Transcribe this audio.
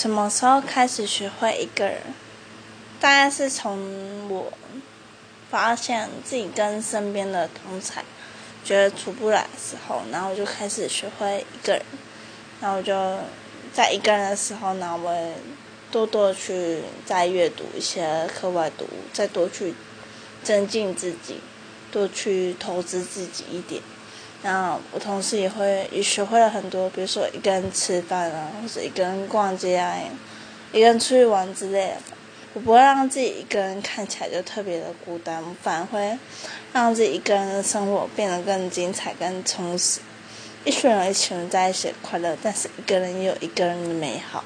什么时候开始学会一个人？大概是从我发现自己跟身边的同才觉得处不来的时候，然后就开始学会一个人。然后我就在一个人的时候，呢，我多多去再阅读一些课外读物，再多去增进自己，多去投资自己一点。然后我同时也会也学会了很多，比如说一个人吃饭啊，或者一个人逛街啊，一个人出去玩之类的。我不会让自己一个人看起来就特别的孤单，反而会让自己一个人的生活变得更精彩、更充实。一群人一群人在一起快乐，但是一个人也有一个人的美好。